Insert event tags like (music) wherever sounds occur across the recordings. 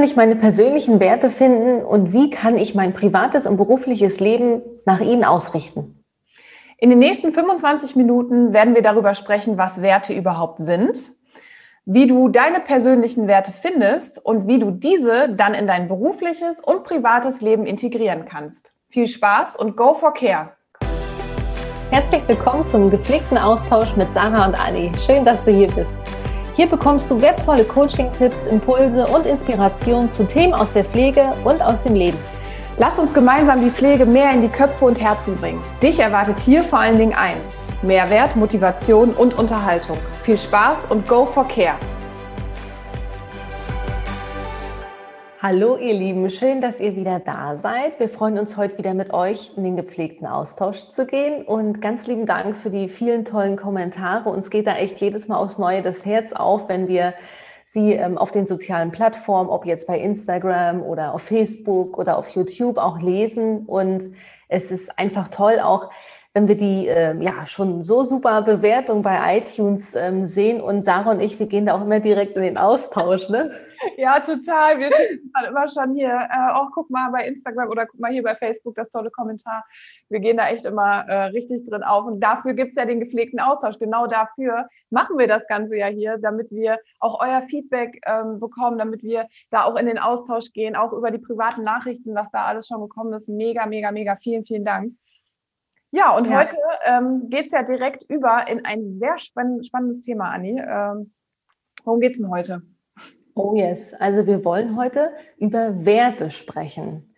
kann ich meine persönlichen Werte finden und wie kann ich mein privates und berufliches Leben nach ihnen ausrichten? In den nächsten 25 Minuten werden wir darüber sprechen, was Werte überhaupt sind, wie du deine persönlichen Werte findest und wie du diese dann in dein berufliches und privates Leben integrieren kannst. Viel Spaß und go for care! Herzlich willkommen zum gepflegten Austausch mit Sarah und Anni. Schön, dass du hier bist. Hier bekommst du wertvolle Coaching-Tipps, Impulse und Inspirationen zu Themen aus der Pflege und aus dem Leben. Lass uns gemeinsam die Pflege mehr in die Köpfe und Herzen bringen. Dich erwartet hier vor allen Dingen eins: Mehrwert, Motivation und Unterhaltung. Viel Spaß und go for care! Hallo ihr Lieben, schön, dass ihr wieder da seid. Wir freuen uns heute wieder mit euch in den gepflegten Austausch zu gehen und ganz lieben Dank für die vielen tollen Kommentare. Uns geht da echt jedes Mal aufs Neue das Herz auf, wenn wir sie ähm, auf den sozialen Plattformen, ob jetzt bei Instagram oder auf Facebook oder auf YouTube auch lesen und es ist einfach toll auch wenn wir die äh, ja schon so super Bewertung bei iTunes ähm, sehen und Sarah und ich, wir gehen da auch immer direkt in den Austausch, ne? (laughs) Ja, total. Wir schicken immer schon hier, äh, auch guck mal bei Instagram oder guck mal hier bei Facebook das tolle Kommentar. Wir gehen da echt immer äh, richtig drin auf. Und dafür gibt es ja den gepflegten Austausch. Genau dafür machen wir das Ganze ja hier, damit wir auch euer Feedback ähm, bekommen, damit wir da auch in den Austausch gehen, auch über die privaten Nachrichten, was da alles schon gekommen ist. Mega, mega, mega. Vielen, vielen Dank. Ja, und ja. heute ähm, geht es ja direkt über in ein sehr spann spannendes Thema, Anni. Ähm, worum geht es denn heute? Oh yes, also wir wollen heute über Werte sprechen.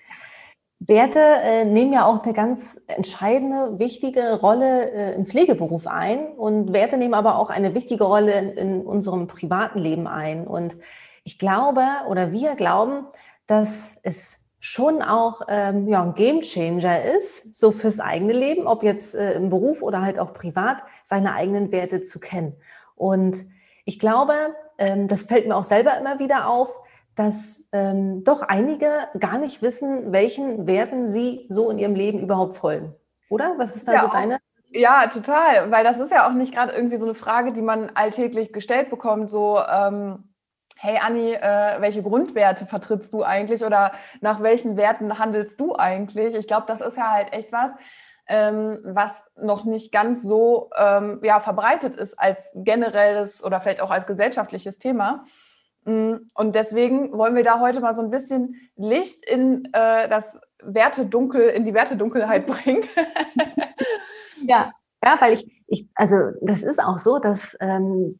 Werte äh, nehmen ja auch eine ganz entscheidende, wichtige Rolle äh, im Pflegeberuf ein und Werte nehmen aber auch eine wichtige Rolle in, in unserem privaten Leben ein. Und ich glaube oder wir glauben, dass es schon auch ähm, ja, ein Gamechanger ist, so fürs eigene Leben, ob jetzt äh, im Beruf oder halt auch privat, seine eigenen Werte zu kennen. Und ich glaube, ähm, das fällt mir auch selber immer wieder auf, dass ähm, doch einige gar nicht wissen, welchen Werten sie so in ihrem Leben überhaupt folgen. Oder? Was ist da ja, so deine? Ja, total, weil das ist ja auch nicht gerade irgendwie so eine Frage, die man alltäglich gestellt bekommt, so ähm, hey Anni, äh, welche Grundwerte vertrittst du eigentlich oder nach welchen Werten handelst du eigentlich? Ich glaube, das ist ja halt echt was, ähm, was noch nicht ganz so ähm, ja, verbreitet ist als generelles oder vielleicht auch als gesellschaftliches Thema. Mm, und deswegen wollen wir da heute mal so ein bisschen Licht in äh, das Wertedunkel, in die Wertedunkelheit (laughs) bringen. ja, ja, weil ich, ich, also das ist auch so, dass ähm,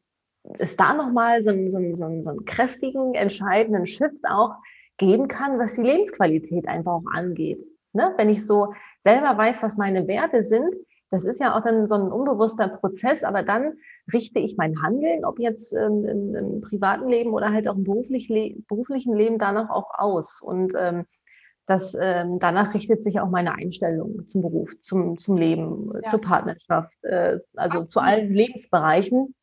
es da nochmal so, einen, so, einen, so, einen, so einen kräftigen, entscheidenden Shift auch geben kann, was die Lebensqualität einfach auch angeht. Ne? Wenn ich so selber weiß, was meine Werte sind, das ist ja auch dann so ein unbewusster Prozess, aber dann richte ich mein Handeln, ob jetzt ähm, im, im, privaten Leben oder halt auch im beruflich le beruflichen Leben danach auch aus. Und ähm, das, ähm, danach richtet sich auch meine Einstellung zum Beruf, zum, zum Leben, ja. zur Partnerschaft, äh, also Absolut. zu allen Lebensbereichen.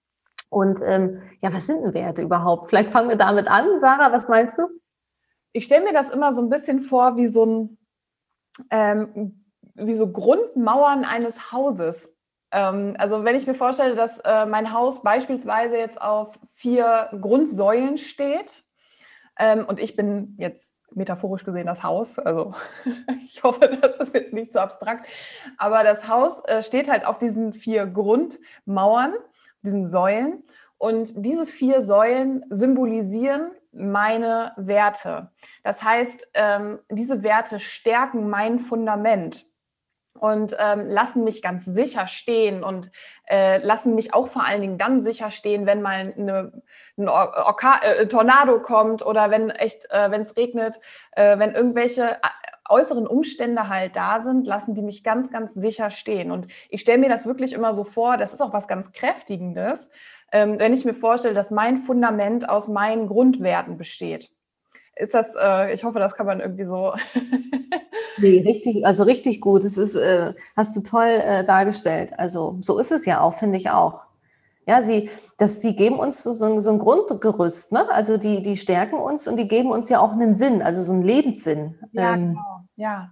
Und ähm, ja, was sind denn Werte überhaupt? Vielleicht fangen wir damit an. Sarah, was meinst du? Ich stelle mir das immer so ein bisschen vor wie so ein ähm, wie so Grundmauern eines Hauses. Ähm, also wenn ich mir vorstelle, dass äh, mein Haus beispielsweise jetzt auf vier Grundsäulen steht ähm, und ich bin jetzt metaphorisch gesehen das Haus, also (laughs) ich hoffe, das ist jetzt nicht so abstrakt, aber das Haus äh, steht halt auf diesen vier Grundmauern diesen Säulen. Und diese vier Säulen symbolisieren meine Werte. Das heißt, ähm, diese Werte stärken mein Fundament und ähm, lassen mich ganz sicher stehen und äh, lassen mich auch vor allen Dingen dann sicher stehen, wenn mal eine, ein Orka äh, Tornado kommt oder wenn echt, äh, wenn es regnet, wenn irgendwelche äußeren Umstände halt da sind, lassen die mich ganz, ganz sicher stehen. Und ich stelle mir das wirklich immer so vor, das ist auch was ganz Kräftigendes, ähm, wenn ich mir vorstelle, dass mein Fundament aus meinen Grundwerten besteht. Ist das, äh, ich hoffe, das kann man irgendwie so. (laughs) nee, richtig, also richtig gut. Das ist, äh, hast du toll äh, dargestellt. Also so ist es ja auch, finde ich auch. Ja, sie, das, die geben uns so, so ein Grundgerüst, ne? Also die, die stärken uns und die geben uns ja auch einen Sinn, also so einen Lebenssinn. Ja, ähm, genau. Ja.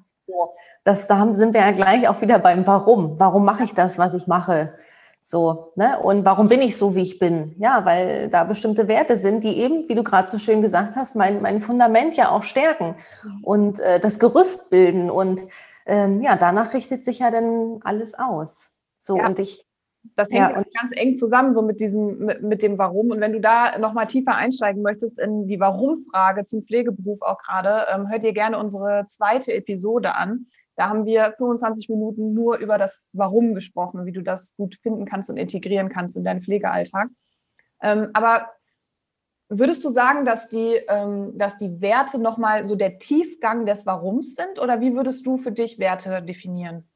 Das, da haben, sind wir ja gleich auch wieder beim Warum. Warum mache ich das, was ich mache? So, ne? Und warum bin ich so, wie ich bin? Ja, weil da bestimmte Werte sind, die eben, wie du gerade so schön gesagt hast, mein, mein Fundament ja auch stärken und äh, das Gerüst bilden. Und ähm, ja, danach richtet sich ja dann alles aus. So, ja. und ich. Das hängt ja, ganz eng zusammen, so mit diesem, mit, mit dem Warum. Und wenn du da nochmal tiefer einsteigen möchtest in die Warum-Frage zum Pflegeberuf auch gerade, ähm, hört dir gerne unsere zweite Episode an. Da haben wir 25 Minuten nur über das Warum gesprochen, wie du das gut finden kannst und integrieren kannst in deinen Pflegealltag. Ähm, aber würdest du sagen, dass die, ähm, dass die Werte nochmal so der Tiefgang des Warums sind? Oder wie würdest du für dich Werte definieren?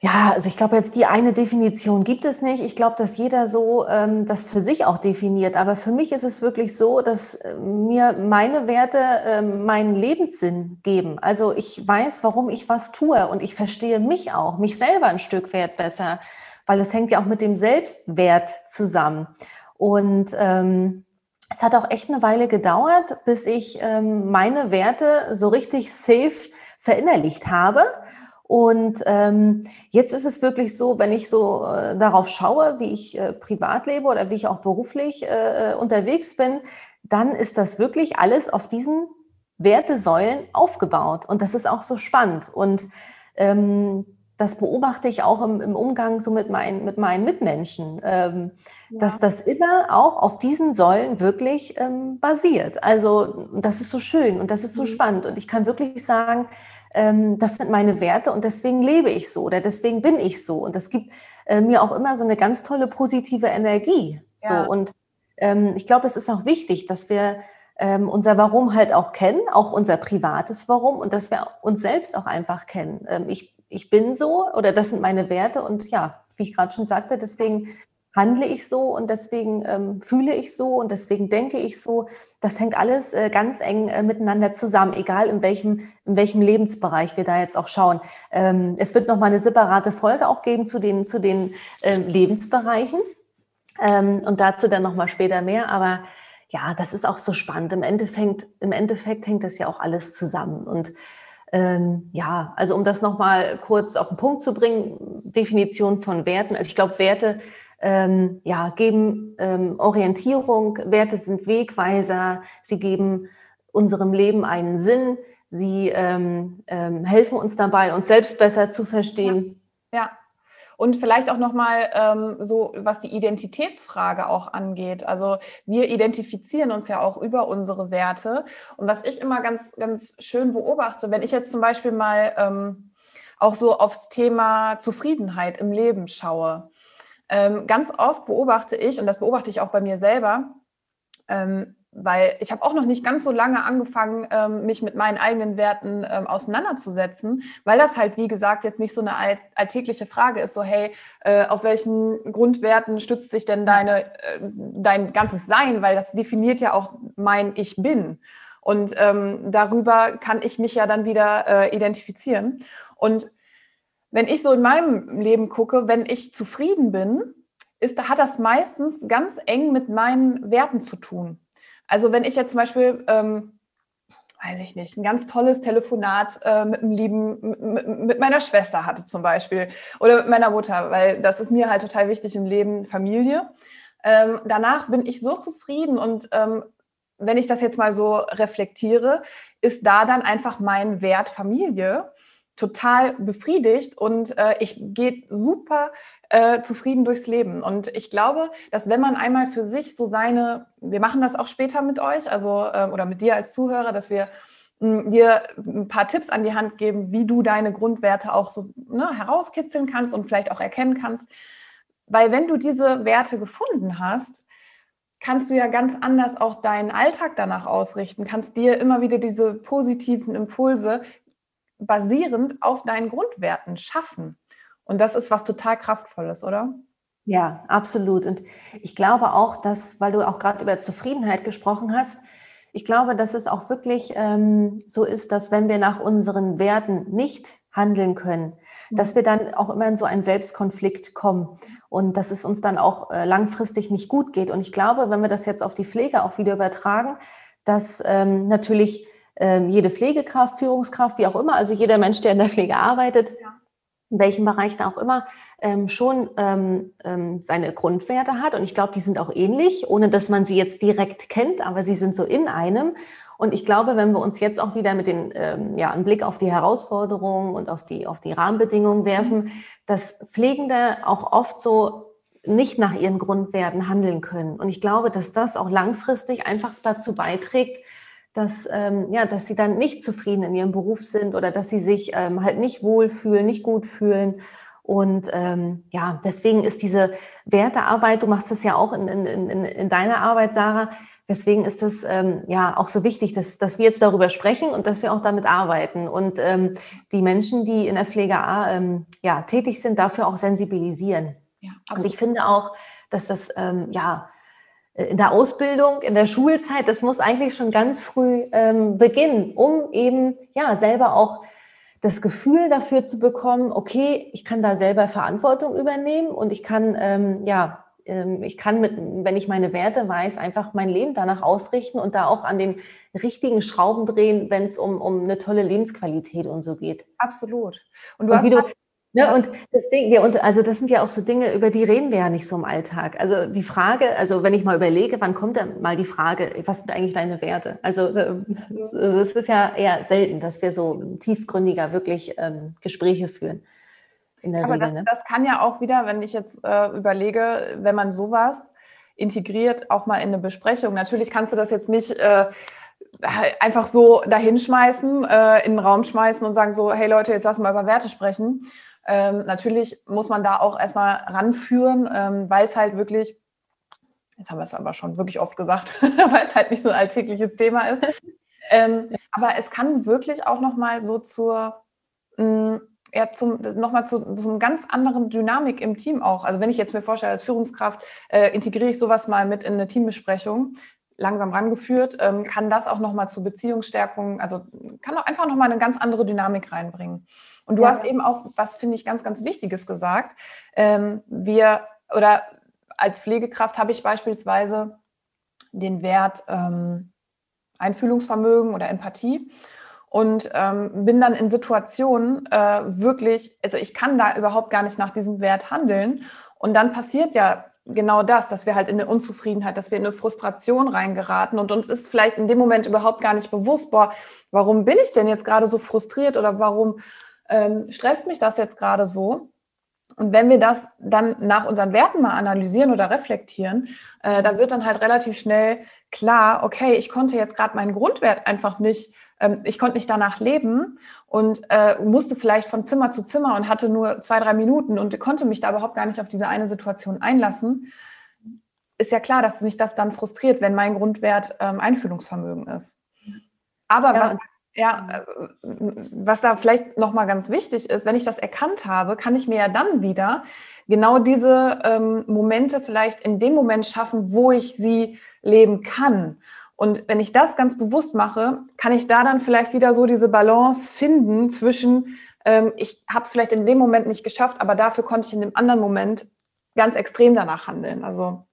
Ja, also ich glaube jetzt die eine Definition gibt es nicht. Ich glaube, dass jeder so ähm, das für sich auch definiert. Aber für mich ist es wirklich so, dass äh, mir meine Werte äh, meinen Lebenssinn geben. Also ich weiß, warum ich was tue und ich verstehe mich auch, mich selber ein Stück wert besser, weil es hängt ja auch mit dem Selbstwert zusammen. Und ähm, es hat auch echt eine Weile gedauert, bis ich ähm, meine Werte so richtig safe verinnerlicht habe und ähm, jetzt ist es wirklich so, wenn ich so äh, darauf schaue, wie ich äh, privat lebe oder wie ich auch beruflich äh, unterwegs bin, dann ist das wirklich alles auf diesen Wertesäulen aufgebaut. Und das ist auch so spannend. Und ähm, das beobachte ich auch im, im, Umgang so mit, mein, mit meinen Mitmenschen, ähm, ja. dass das immer auch auf diesen Säulen wirklich ähm, basiert. Also das ist so schön und das ist so mhm. spannend. Und ich kann wirklich sagen, ähm, das sind meine Werte und deswegen lebe ich so oder deswegen bin ich so. Und das gibt äh, mir auch immer so eine ganz tolle positive Energie. Ja. So. Und ähm, ich glaube, es ist auch wichtig, dass wir ähm, unser Warum halt auch kennen, auch unser privates Warum und dass wir uns selbst auch einfach kennen. Ähm, ich, ich bin so oder das sind meine Werte und ja, wie ich gerade schon sagte, deswegen handle ich so und deswegen ähm, fühle ich so und deswegen denke ich so. Das hängt alles äh, ganz eng äh, miteinander zusammen, egal in welchem, in welchem Lebensbereich wir da jetzt auch schauen. Ähm, es wird nochmal eine separate Folge auch geben zu den, zu den ähm, Lebensbereichen ähm, und dazu dann nochmal später mehr. Aber ja, das ist auch so spannend. Im Endeffekt, im Endeffekt hängt das ja auch alles zusammen und ähm, ja, also um das nochmal kurz auf den Punkt zu bringen, Definition von Werten. Also ich glaube, Werte ähm, ja, geben ähm, Orientierung, Werte sind Wegweiser, sie geben unserem Leben einen Sinn, sie ähm, ähm helfen uns dabei, uns selbst besser zu verstehen. Ja. ja. Und vielleicht auch nochmal ähm, so, was die Identitätsfrage auch angeht. Also wir identifizieren uns ja auch über unsere Werte. Und was ich immer ganz, ganz schön beobachte, wenn ich jetzt zum Beispiel mal ähm, auch so aufs Thema Zufriedenheit im Leben schaue, ähm, ganz oft beobachte ich, und das beobachte ich auch bei mir selber, ähm, weil ich habe auch noch nicht ganz so lange angefangen, ähm, mich mit meinen eigenen Werten ähm, auseinanderzusetzen, weil das halt, wie gesagt, jetzt nicht so eine all alltägliche Frage ist, so hey, äh, auf welchen Grundwerten stützt sich denn deine, äh, dein ganzes Sein, weil das definiert ja auch mein Ich bin. Und ähm, darüber kann ich mich ja dann wieder äh, identifizieren. Und wenn ich so in meinem Leben gucke, wenn ich zufrieden bin, ist, hat das meistens ganz eng mit meinen Werten zu tun. Also wenn ich jetzt zum Beispiel, ähm, weiß ich nicht, ein ganz tolles Telefonat äh, mit einem lieben, mit, meiner Schwester hatte zum Beispiel oder mit meiner Mutter, weil das ist mir halt total wichtig im Leben, Familie. Ähm, danach bin ich so zufrieden und ähm, wenn ich das jetzt mal so reflektiere, ist da dann einfach mein Wert Familie total befriedigt und äh, ich gehe super äh, zufrieden durchs Leben. Und ich glaube, dass wenn man einmal für sich so seine, wir machen das auch später mit euch, also äh, oder mit dir als Zuhörer, dass wir mh, hm, dir ein paar Tipps an die Hand geben, wie du deine Grundwerte auch so ne, herauskitzeln kannst und vielleicht auch erkennen kannst. Weil wenn du diese Werte gefunden hast, kannst du ja ganz anders auch deinen Alltag danach ausrichten, kannst dir immer wieder diese positiven Impulse basierend auf deinen Grundwerten schaffen. Und das ist was total Kraftvolles, oder? Ja, absolut. Und ich glaube auch, dass, weil du auch gerade über Zufriedenheit gesprochen hast, ich glaube, dass es auch wirklich ähm, so ist, dass wenn wir nach unseren Werten nicht handeln können, mhm. dass wir dann auch immer in so einen Selbstkonflikt kommen und dass es uns dann auch äh, langfristig nicht gut geht. Und ich glaube, wenn wir das jetzt auf die Pflege auch wieder übertragen, dass ähm, natürlich ähm, jede Pflegekraft, Führungskraft, wie auch immer, also jeder Mensch, der in der Pflege arbeitet, ja. in welchem Bereich da auch immer, ähm, schon ähm, ähm, seine Grundwerte hat. Und ich glaube, die sind auch ähnlich, ohne dass man sie jetzt direkt kennt, aber sie sind so in einem. Und ich glaube, wenn wir uns jetzt auch wieder mit den, ähm, ja, einen Blick auf die Herausforderungen und auf die, auf die Rahmenbedingungen werfen, mhm. dass Pflegende auch oft so nicht nach ihren Grundwerten handeln können. Und ich glaube, dass das auch langfristig einfach dazu beiträgt, dass, ähm, ja, dass sie dann nicht zufrieden in ihrem Beruf sind oder dass sie sich ähm, halt nicht wohlfühlen, nicht gut fühlen. Und ähm, ja, deswegen ist diese Wertearbeit, du machst das ja auch in, in, in, in deiner Arbeit, Sarah, deswegen ist das ähm, ja auch so wichtig, dass, dass wir jetzt darüber sprechen und dass wir auch damit arbeiten und ähm, die Menschen, die in der Pflege ähm, ja, tätig sind, dafür auch sensibilisieren. Ja, und ich finde auch, dass das ähm, ja in der Ausbildung, in der Schulzeit, das muss eigentlich schon ganz früh ähm, beginnen, um eben ja selber auch das Gefühl dafür zu bekommen, okay, ich kann da selber Verantwortung übernehmen und ich kann ähm, ja ähm, ich kann mit, wenn ich meine Werte weiß, einfach mein Leben danach ausrichten und da auch an den richtigen Schrauben drehen, wenn es um, um eine tolle Lebensqualität und so geht. Absolut. Und, du und wie du Ne, und das Ding, ja, und also das sind ja auch so Dinge, über die reden wir ja nicht so im Alltag. Also die Frage, also wenn ich mal überlege, wann kommt dann mal die Frage, was sind eigentlich deine Werte? Also äh, es ist ja eher selten, dass wir so tiefgründiger wirklich ähm, Gespräche führen. Aber Regel, das, ne? das, kann ja auch wieder, wenn ich jetzt äh, überlege, wenn man sowas integriert, auch mal in eine Besprechung. Natürlich kannst du das jetzt nicht äh, einfach so dahinschmeißen, äh, in den Raum schmeißen und sagen so, hey Leute, jetzt lassen wir über Werte sprechen ähm, natürlich muss man da auch erstmal ranführen, ähm, weil es halt wirklich, jetzt haben wir es aber schon wirklich oft gesagt, (laughs) weil es halt nicht so ein alltägliches Thema ist. (laughs) Ähm, aber es kann wirklich auch nochmal so zur, mh, mm, ja, zum, nochmal zu, zu einer ganz anderen Dynamik im Team auch. Also wenn ich jetzt mir vorstelle, als Führungskraft äh, integriere ich sowas mal mit in eine Teambesprechung, langsam rangeführt, ähm, kann das auch nochmal zu Beziehungsstärkung, also kann auch einfach nochmal eine ganz andere Dynamik reinbringen. Und du ja. hast eben auch, was finde ich ganz, ganz Wichtiges gesagt. Ähm, wir oder als Pflegekraft habe ich beispielsweise den Wert ähm, Einfühlungsvermögen oder Empathie und ähm, bin dann in Situationen äh, wirklich, also ich kann da überhaupt gar nicht nach diesem Wert handeln. Und dann passiert ja genau das, dass wir halt in eine Unzufriedenheit, dass wir in eine Frustration reingeraten und uns ist vielleicht in dem Moment überhaupt gar nicht bewusst, boah, warum bin ich denn jetzt gerade so frustriert oder warum ähm, stresst mich das jetzt gerade so? Und wenn wir das dann nach unseren Werten mal analysieren oder reflektieren, äh, da wird dann halt relativ schnell klar, okay, ich konnte jetzt gerade meinen Grundwert einfach nicht, ähm, ich konnte nicht danach leben und äh, musste vielleicht von Zimmer zu Zimmer und hatte nur zwei, drei Minuten und konnte mich da überhaupt gar nicht auf diese eine Situation einlassen. Ist ja klar, dass mich das dann frustriert, wenn mein Grundwert ähm, Einfühlungsvermögen ist. Aber ja. was ja, äh, was da vielleicht nochmal ganz wichtig ist, wenn ich das erkannt habe, kann ich mir ja dann wieder genau diese ähm, Momente vielleicht in dem Moment schaffen, wo ich sie leben kann. Und wenn ich das ganz bewusst mache, kann ich da dann vielleicht wieder so diese Balance finden zwischen, ähm, ich habe es vielleicht in dem Moment nicht geschafft, aber dafür konnte ich in dem anderen Moment ganz extrem danach handeln. Also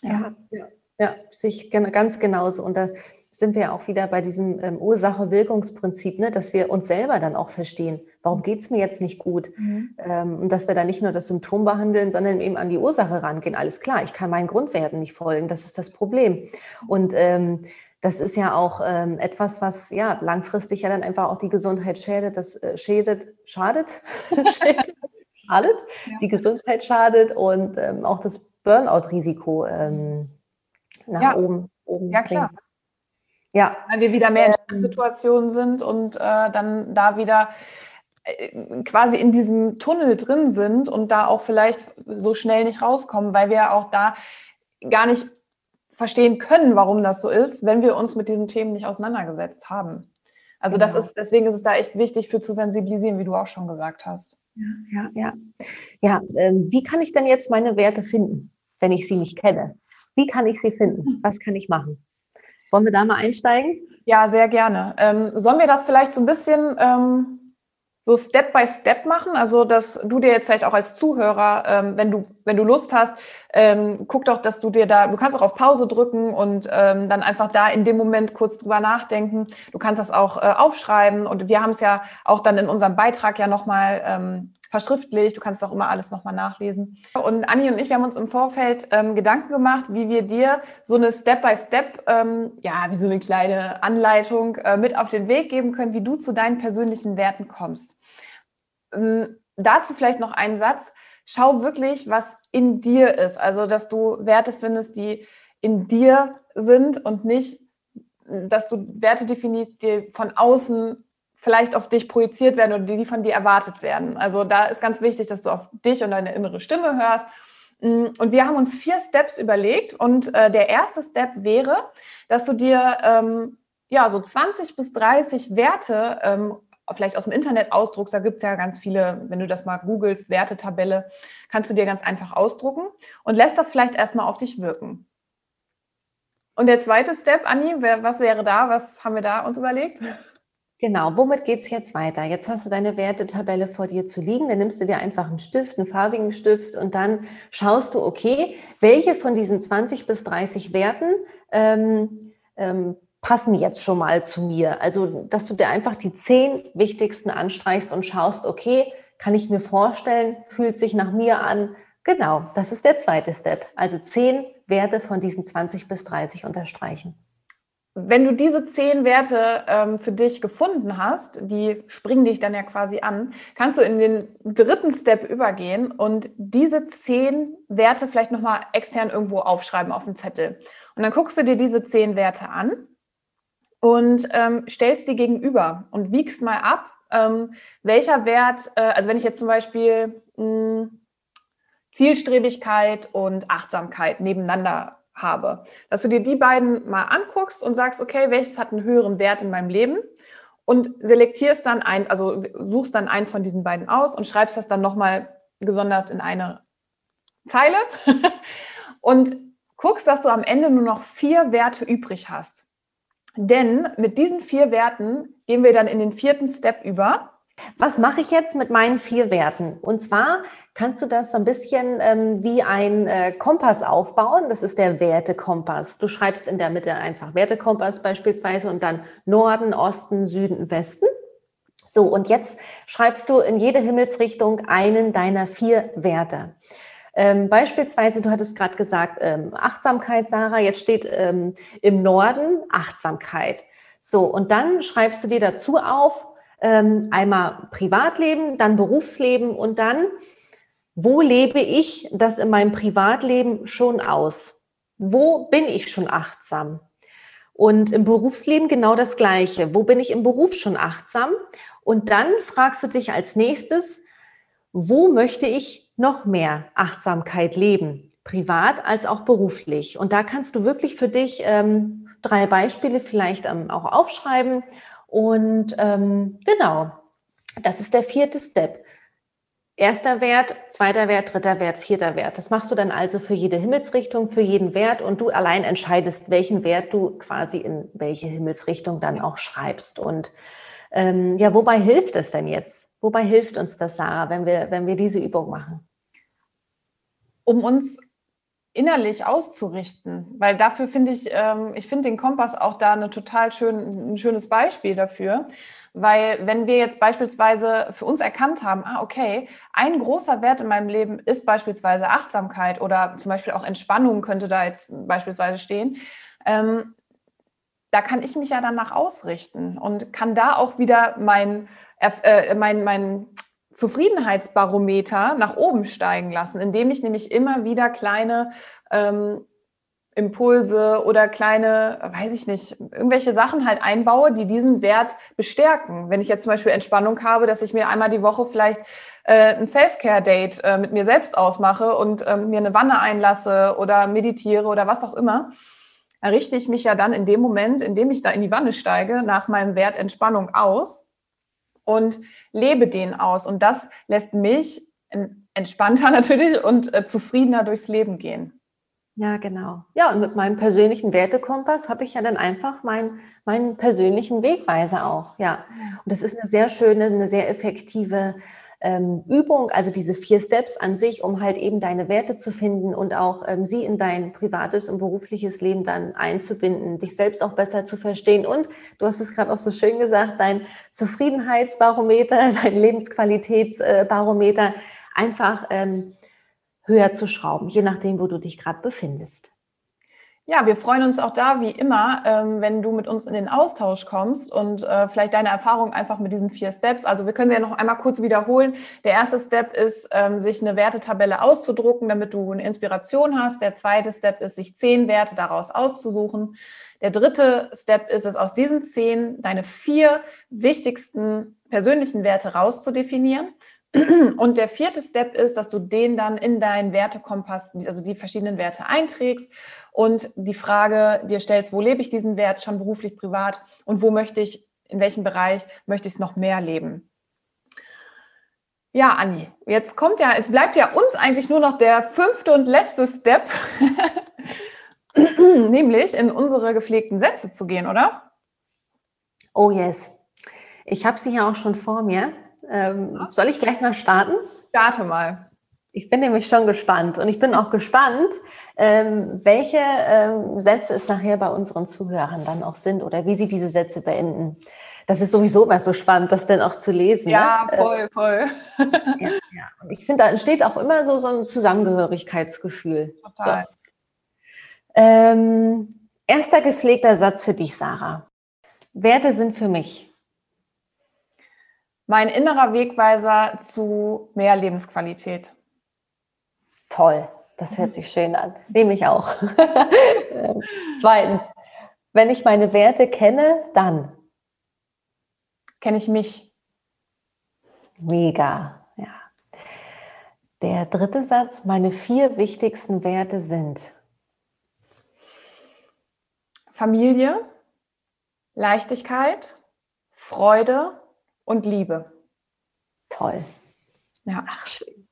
ja, ja, ja sich ganz genauso. Und da sind wir auch wieder bei diesem ähm, Ursache-Wirkungsprinzip, ne, dass wir uns selber dann auch verstehen, warum geht es mir jetzt nicht gut? Mhm. Ähm, und dass wir da nicht nur das Symptom behandeln, sondern eben an die Ursache rangehen. Alles klar, ich kann meinen Grundwerten nicht folgen, das ist das Problem. Und ähm, das ist ja auch ähm, etwas, was ja langfristig ja dann einfach auch die Gesundheit schädet, das äh, schädet, schadet, (laughs) schadet, ja. die Gesundheit schadet und ähm, auch das Burnout-Risiko ähm, nach ja. oben, oben ja, klar. Ja. Weil wir wieder mehr in ähm. Situationen sind und äh, dann da wieder äh, quasi in diesem Tunnel drin sind und da auch vielleicht so schnell nicht rauskommen, weil wir auch da gar nicht verstehen können, warum das so ist, wenn wir uns mit diesen Themen nicht auseinandergesetzt haben. Also genau. das ist, deswegen ist es da echt wichtig für zu sensibilisieren, wie du auch schon gesagt hast. Ja, ja, ja. Ja, ähm, wie kann ich denn jetzt meine Werte finden, wenn ich sie nicht kenne? Wie kann ich sie finden? Was kann ich machen? Wollen wir da mal einsteigen? Ja, sehr gerne. Ähm, sollen wir das vielleicht so ein bisschen ähm, so Step by Step machen? Also, dass du dir jetzt vielleicht auch als Zuhörer, ähm, wenn du, wenn du Lust hast, ähm, guck doch, dass du dir da, du kannst auch auf Pause drücken und ähm, dann einfach da in dem Moment kurz drüber nachdenken. Du kannst das auch äh, aufschreiben und wir haben es ja auch dann in unserem Beitrag ja nochmal ähm, verschriftlicht. Du kannst auch immer alles nochmal nachlesen. Und Anni und ich, wir haben uns im Vorfeld ähm, Gedanken gemacht, wie wir dir so eine Step-by-Step, ähm, ja, wie so eine kleine Anleitung äh, mit auf den Weg geben können, wie du zu deinen persönlichen Werten kommst. Ähm, dazu vielleicht noch einen Satz. Schau wirklich, was in dir ist. Also, dass du Werte findest, die in dir sind und nicht, dass du Werte definierst, die von außen vielleicht auf dich projiziert werden oder die von dir erwartet werden. Also da ist ganz wichtig, dass du auf dich und deine innere Stimme hörst. Mm, und wir haben uns vier Steps überlegt und äh, der erste Step wäre, dass du dir ähm, ja so 20 bis 30 Werte ähm, vielleicht aus dem Internet ausdruckst. Da gibt es ja ganz viele, wenn du das mal googelst, Wertetabelle, kannst du dir ganz einfach ausdrucken und lässt das vielleicht erstmal auf dich wirken. Und der zweite Step, Anni, was wäre da? Was haben wir da uns überlegt? (laughs) Genau, womit geht es jetzt weiter? Jetzt hast du deine Wertetabelle vor dir zu liegen, dann nimmst du dir einfach einen Stift, einen farbigen Stift und dann schaust du, okay, welche von diesen 20 bis 30 Werten ähm, ähm, passen jetzt schon mal zu mir? Also, dass du dir einfach die zehn wichtigsten anstreichst und schaust, okay, kann ich mir vorstellen, fühlt sich nach mir an? Genau, das ist der zweite Step. Also zehn Werte von diesen 20 bis 30 unterstreichen. Wenn du diese zehn Werte ähm, für dich gefunden hast, die springen dich dann ja quasi an, kannst du in den dritten Step übergehen und diese zehn Werte vielleicht nochmal extern irgendwo aufschreiben auf dem Zettel. Und dann guckst du dir diese zehn Werte an und ähm, stellst die gegenüber und wiegst mal ab, ähm, welcher Wert, äh, also wenn ich jetzt zum Beispiel mh, hm, Zielstrebigkeit und Achtsamkeit nebeneinander habe. Dass du dir die beiden mal anguckst und sagst, okay, welches hat einen höheren Wert in meinem Leben? Und selektierst dann eins, also suchst dann eins von diesen beiden aus und schreibst das dann nochmal gesondert in eine Zeile (laughs) und guckst, dass du am Ende nur noch vier Werte übrig hast. Denn mit diesen vier Werten gehen wir dann in den vierten Step über. Was mache ich jetzt mit meinen vier Werten? Und zwar kannst du das so ein bisschen ähm, wie ein äh, Kompass aufbauen. Das ist der Wertekompass. Du schreibst in der Mitte einfach Wertekompass beispielsweise und dann Norden, Osten, Süden, Westen. So, und jetzt schreibst du in jede Himmelsrichtung einen deiner vier Werte. Ähm, beispielsweise, du hattest gerade gesagt, ähm, Achtsamkeit, Sarah, jetzt steht ähm, im Norden Achtsamkeit. So, und dann schreibst du dir dazu auf, ähm, einmal Privatleben, dann Berufsleben und dann, wo lebe ich das in meinem Privatleben schon aus? Wo bin ich schon achtsam? Und im Berufsleben genau das Gleiche. Wo bin ich im Beruf schon achtsam? Und dann fragst du dich als nächstes, wo möchte ich noch mehr Achtsamkeit leben? Privat als auch beruflich. Und da kannst du wirklich für dich ähm, drei Beispiele vielleicht ähm, auch aufschreiben und ähm, genau, das ist der vierte Step. Erster Wert, zweiter Wert, dritter Wert, vierter Wert. Das machst du dann also für jede Himmelsrichtung, für jeden Wert und du allein entscheidest, welchen Wert du quasi in welche Himmelsrichtung dann auch schreibst. Und ähm, ja, wobei hilft es denn jetzt? Wobei hilft uns das, Sarah, wenn wir, wenn wir diese Übung machen? Um uns innerlich auszurichten, weil dafür finde ich, ähm, ich finde den Kompass auch da eine total schön, ein schönes Beispiel dafür, weil wenn wir jetzt beispielsweise für uns erkannt haben, ah, okay, ein großer Wert in meinem Leben ist beispielsweise Achtsamkeit oder zum Beispiel auch Entspannung könnte da jetzt beispielsweise stehen, ähm, da kann ich mich ja danach ausrichten und kann da auch wieder mein, äh, mein, mein Zufriedenheitsbarometer nach oben steigen lassen, indem ich nämlich immer wieder kleine ähm, Impulse oder kleine, weiß ich nicht, irgendwelche Sachen halt einbaue, die diesen Wert bestärken. Wenn ich jetzt zum Beispiel Entspannung habe, dass ich mir einmal die Woche vielleicht äh, ein Self-Care-Date äh, mit mir selbst ausmache und äh, mir eine Wanne einlasse oder meditiere oder was auch immer, errichte ich mich ja dann in dem Moment, in dem ich da in die Wanne steige, nach meinem Wert Entspannung aus und lebe den aus. Und das lässt mich entspannter (laughs) natürlich und äh, zufriedener durchs Leben gehen. Ja, genau. Ja, und mit meinem persönlichen Wertekompass habe ich ja dann einfach mein, meinen persönlichen Wegweiser auch. Ja. Und das ist eine sehr schöne, eine sehr effektive ähm, Übung, also diese vier Steps an sich, um halt eben deine Werte zu finden und auch ähm, sie in dein privates und berufliches Leben dann einzubinden, dich selbst auch besser zu verstehen. Und du hast es gerade auch so schön gesagt, dein Zufriedenheitsbarometer, (laughs) dein Lebensqualitätsbarometer einfach ähm, höher zu schrauben, je nachdem, wo du dich gerade befindest. Ja, wir freuen uns auch da wie immer, ähm, wenn du mit uns in den Austausch kommst und äh, vielleicht deine Erfahrung einfach mit diesen vier Steps. Also wir können sie ja noch einmal kurz wiederholen. Der erste Step ist, ähm, sich eine Wertetabelle auszudrucken, damit du eine Inspiration hast. Der zweite Step ist, sich zehn Werte daraus auszusuchen. Der dritte Step ist es, aus diesen zehn deine vier wichtigsten persönlichen Werte rauszudefinieren. Und der vierte Step ist, dass du den dann in deinen Wertekompass, also die verschiedenen Werte einträgst und die Frage dir stellst, wo lebe ich diesen Wert schon beruflich, privat und wo möchte ich, in welchem Bereich möchte ich es noch mehr leben. Ja, Anni, jetzt kommt ja, jetzt bleibt ja uns eigentlich nur noch der fünfte und letzte Step, (laughs) nämlich in unsere gepflegten Sätze zu gehen, oder? Oh yes. Ich habe sie ja auch schon vor mir. Ähm, soll ich gleich mal starten? Starte mal. Ich bin nämlich schon gespannt und ich bin auch gespannt, ähm, welche ähm, Sätze es nachher bei unseren Zuhörern dann auch sind oder wie sie diese Sätze beenden. Das ist sowieso immer so spannend, das dann auch zu lesen. Ja, ne? voll, voll. ja, ja. Und ich finde, da entsteht auch immer so, so ein Zusammengehörigkeitsgefühl. Total. So. Ähm, erster gepflegter Satz für dich, Sarah. Werte sind für mich mein innerer Wegweiser zu mehr Lebensqualität. Toll, das hört sich schön an. Nehme ich auch. (laughs) Zweitens, wenn ich meine Werte kenne, dann kenne ich mich. Mega, ja. Der dritte Satz, meine vier wichtigsten Werte sind Familie, Leichtigkeit, Freude und Liebe. Toll. Ja. Ach, schön.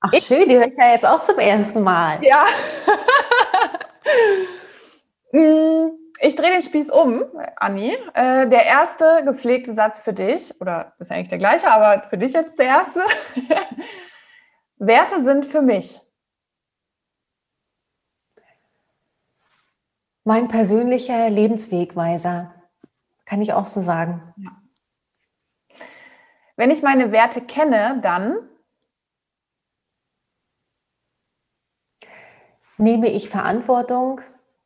Ach, ich, schön, die höre ich ja jetzt auch zum ersten Mal. Ja. (laughs) Mm, ich drehe den Spieß um, Anni. Äh, der erste gepflegte Satz für dich, oder ist eigentlich der gleiche, aber für dich jetzt der erste. (laughs) Werte sind für mich. Mein persönlicher Lebenswegweiser, kann ich auch so sagen. Ja. Wenn ich meine Werte kenne, dann nehme ich Verantwortung,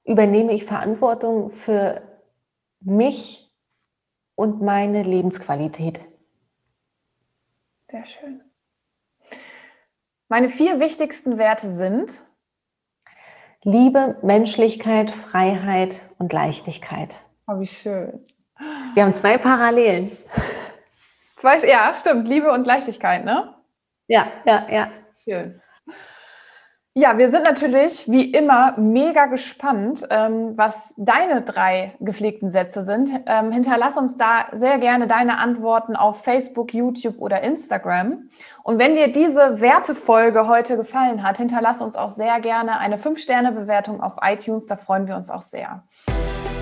übernehme ich Verantwortung für mich und meine Lebensqualität. Sehr schön. Meine vier wichtigsten Werte sind Liebe, Menschlichkeit, Freiheit und Leichtigkeit. Oh, wie schön. Wir haben zwei Parallelen. Zwei, ja, stimmt. Liebe und Leichtigkeit, ne? Ja, ja, ja. Schön. Ja, wir sind natürlich wie immer mega gespannt, ähm, was deine drei gepflegten Sätze sind. Ähm, hinterlass uns da sehr gerne deine Antworten auf Facebook, YouTube oder Instagram. Und wenn dir diese Wertefolge heute gefallen hat, hinterlass uns auch sehr gerne eine 5-Sterne-Bewertung auf iTunes. Da freuen wir uns auch sehr.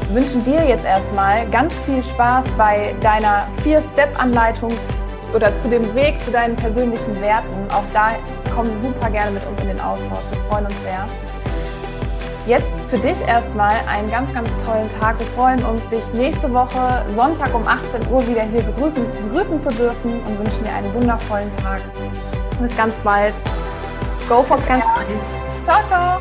Wir wünschen dir jetzt erstmal ganz viel Spaß bei deiner Vier-Step-Anleitung oder zu dem Weg zu deinen persönlichen Werten. Auch da komm super gerne mit uns in den Austausch. Wir freuen uns sehr. Jetzt für dich erstmal einen ganz, ganz tollen Tag. Wir freuen uns, dich nächste Woche Sonntag um 18 Uhr wieder hier begrüßen, begrüßen zu dürfen und wünschen dir einen wundervollen Tag. Bis ganz bald. Go for. Ciao, ciao.